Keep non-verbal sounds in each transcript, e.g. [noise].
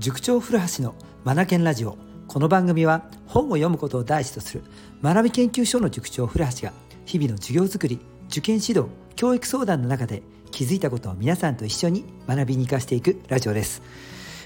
塾長古橋のマナケンラジオ。この番組は本を読むことを第一とする学び研究所の塾長古橋が日々の授業づくり受験指導教育相談の中で気づいたことを皆さんと一緒に学びに生かしていくラジオです。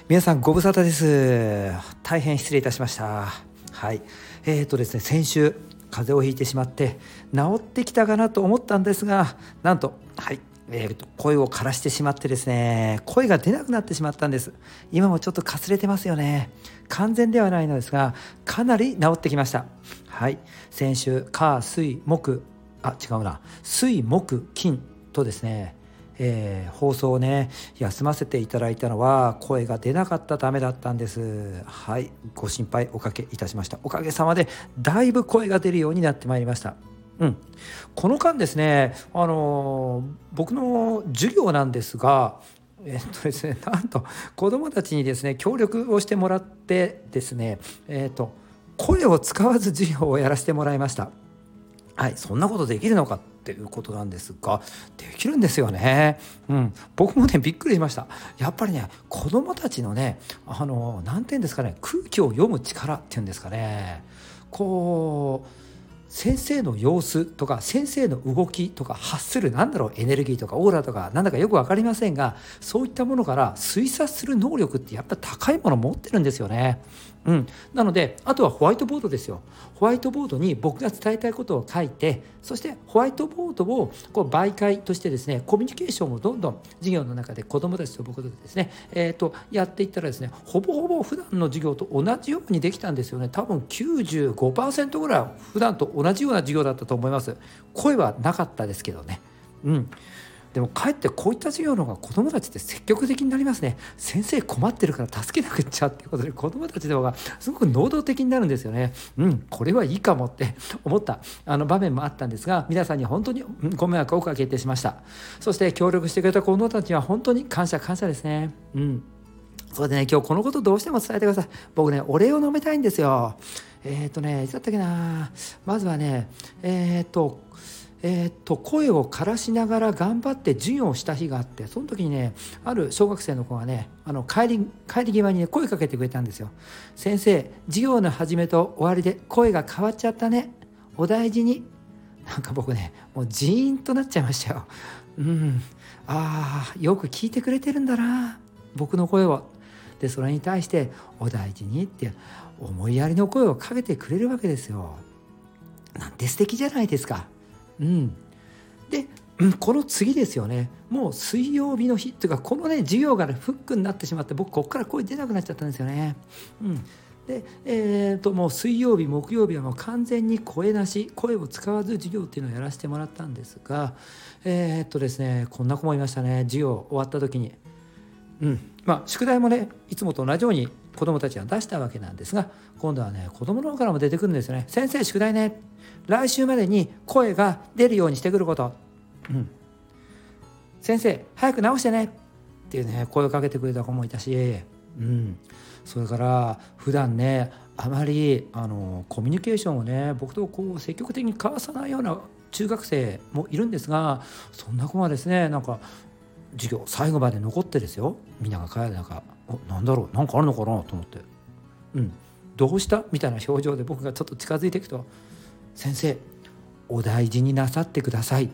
皆さんご無沙汰です。大変失礼いたしました。はい。えーとですね先週風邪をひいてしまって治ってきたかなと思ったんですがなんとはい。えー、と声を枯らしてしまってですね声が出なくなってしまったんです。今もちょっとかすれてますよね。完全ではないのですがかなり治ってきました。はい。先週火水木あ違うな。水木金とですねえー、放送をね休ませていただいたのは声が出なかったためだったんです。はい。ご心配おかけいたしました。おかげさまでだいぶ声が出るようになってまいりました。うん、この間ですね、あの僕の授業なんですが、えっとですね、[laughs] なんと子どもたちにですね協力をしてもらってですね、えっと声を使わず授業をやらせてもらいました。はい、そんなことできるのかっていうことなんですができるんですよね。うん、僕もねびっくりしました。やっぱりね子どもたちのねあの何て言うんですかね空気を読む力っていうんですかねこう先生の様子とか先生の動きとか発するなんだろうエネルギーとかオーラとかなんだかよく分かりませんがそういったものから推察する能力ってやっぱ高いもの持ってるんですよね。うん、なのであとはホワイトボードですよ。ホワイトボードに僕が伝えたいことを書いてそしてホワイトボードをこう媒介としてですねコミュニケーションをどんどん授業の中で子どもたちと僕とですね、えーと、やっていったらですねほぼほぼ普段の授業と同じようにできたんですよね。多分95%ぐらい普段と同じような授業だったと思います。声はなかったですけどね。うん。でもかえってこういった授業の方が子どもたちって積極的になりますね。先生困ってるから助けなくっちゃっていうことで子どもたちの方がすごく能動的になるんですよね。うんこれはいいかもって [laughs] 思ったあの場面もあったんですが皆さんに本当にご迷惑をおかけてしました。そして協力してくれた子どもたちは本当に感謝感謝ですね。うん。それでね今日このことどうしても伝えてください。僕ねお礼を飲めたいんですよ。えっ、ー、とねいつだったっけな。まずはねえっ、ー、とえー、っと声を枯らしながら頑張って授業をした日があってその時にねある小学生の子がねあの帰り帰り際にね声かけてくれたんですよ「先生授業の始めと終わりで声が変わっちゃったねお大事に」なんか僕ねもうジーンとなっちゃいましたよ。うんああよく聞いてくれてるんだな僕の声を。でそれに対して「お大事に」って思いやりの声をかけてくれるわけですよ。なんて素敵じゃないですか。うん、で、この次ですよね。もう水曜日の日っていうかこのね授業が、ね、フックになってしまって僕ここから声出なくなっちゃったんですよね。うん。で、えー、ともう水曜日木曜日はもう完全に声なし声を使わず授業っていうのをやらせてもらったんですがえー、っとですねこんな子もいましたね。授業終わった時に。うん。まあ宿題もねいつもと同じように子どもたちが出したわけなんですが今度はね子どもの方からも出てくるんですよね。先生宿題ね。来週までに声が出るようにしてくること、うん、先生早く直してね。っていうね声をかけてくれた子もいたし、うん、それから普段ねあまりあのコミュニケーションをね僕とこう積極的に交わさないような中学生もいるんですがそんな子はですねなんか授業最後まで残ってですよ。みんなが帰る中「なんだろうなんかあるのかな?」と思って「うん。どうした?」みたいな表情で僕がちょっと近づいていくと先生お大事になさってくださいっ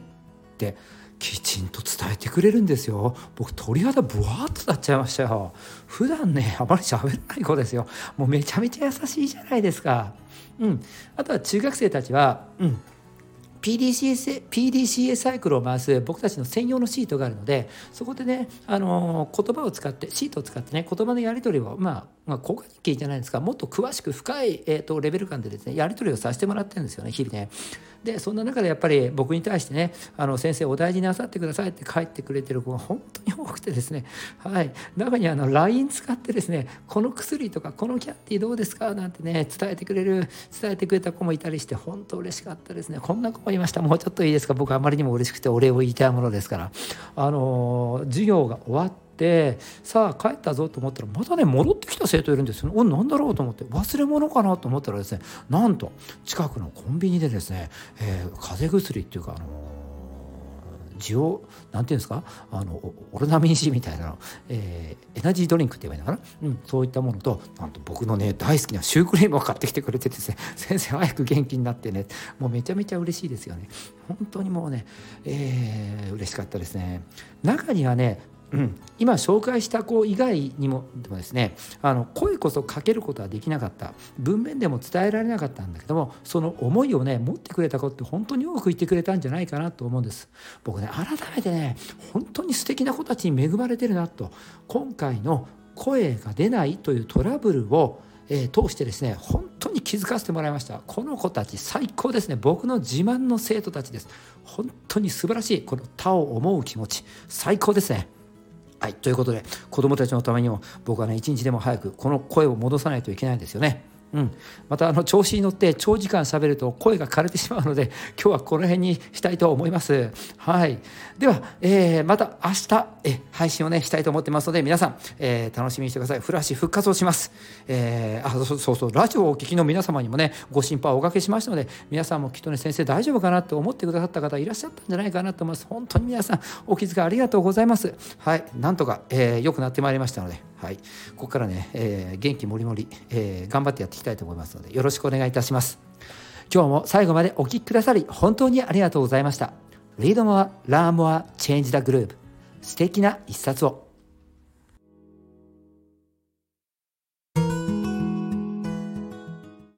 てきちんと伝えてくれるんですよ。僕鳥肌ブワーッと立っちゃいましたよ。普段ねあまり喋らない子ですよ。もうめちゃめちゃ優しいじゃないですか。うん。あとは中学生たちはうん。PDCA, PDCA サイクルを回す僕たちの専用のシートがあるのでそこでね、あの、言葉を使ってシートを使ってね言葉のやり取りをまあ、まあ、効果的じゃないですかもっと詳しく深い、えーと、レベル感でですねやり取りをさせてもらってるんですよね日々ね。でそんな中でやっぱり僕に対してねあの先生お大事になさってくださいって書いてくれてる子が本当に多くてですねはい。中にあの LINE 使ってですねこの薬とかこのキャンディーどうですか？なんてね伝えてくれる伝えてくれた子もいたりして本当嬉しかったですね。こんな子もいました。もうちょっといいですか？僕あまりにも嬉しくてお礼を言いたいものですから。あの授業が終わっててさあ帰ったぞと思ったらまたね戻ってきた生徒いるんですよ、ね、お何だろうと思って。忘れ物かなと思ったらですねなんと近くのコンビニでですね、えー、風邪薬っていうかあのージオなんていうんですか？あのオロナミン C みたいなの、えー、エナジードリンクって言えばいいのかな、うん、そういったものとなんと僕のね大好きなシュークリームを買ってきてくれてですね [laughs] 先生早く元気になってね。もうめちゃめちゃ嬉しいですよね。本当にもうね、えー、嬉しかったですね。中にはねうん、今紹介した子以外にもでもですねあの声こそかけることはできなかった。文面でも伝えられなかったんだけどもその思いをね持ってくれた子って本当に多く言ってくれたんじゃないかなと思うんです。僕ね改めてね本当に素敵な子たちに恵まれてるなと。今回の声が出ないというトラブルをえー、通してですね本当に気づかせてもらいました。この子たち最高ですね。僕の自慢の生徒たちです。本当に素晴らしい。この他を思う気持ち最高ですね。はい、ということで子どもたちのためにも僕はね一日でも早くこの声を戻さないといけないんですよね。うん、またあの調子に乗って長時間しゃべると声が枯れてしまうので [laughs] 今日はこの辺にしたいと思います。はい、では、えー、また明日え配信をねしたいと思ってますので皆さん、えー、楽しみにしてください。フラッシュ復活をします。えー、あそうそうラジオをお聞きの皆様にもねご心配をおかけしましたので皆さんもきっとね先生大丈夫かなと思ってくださった方いらっしゃったんじゃないかなと思います。本当に皆さんお気遣いありがとうございます。はい、なんとか、えー、良くなってまいりましたので。はい、ここからね、えー、元気もりもり、えー、頑張ってやっていきたいと思いますのでよろしくお願いいたします。今日も最後までお聴きくださり本当にありがとうございました。Read more, learn more, change the groove 素敵な一冊を。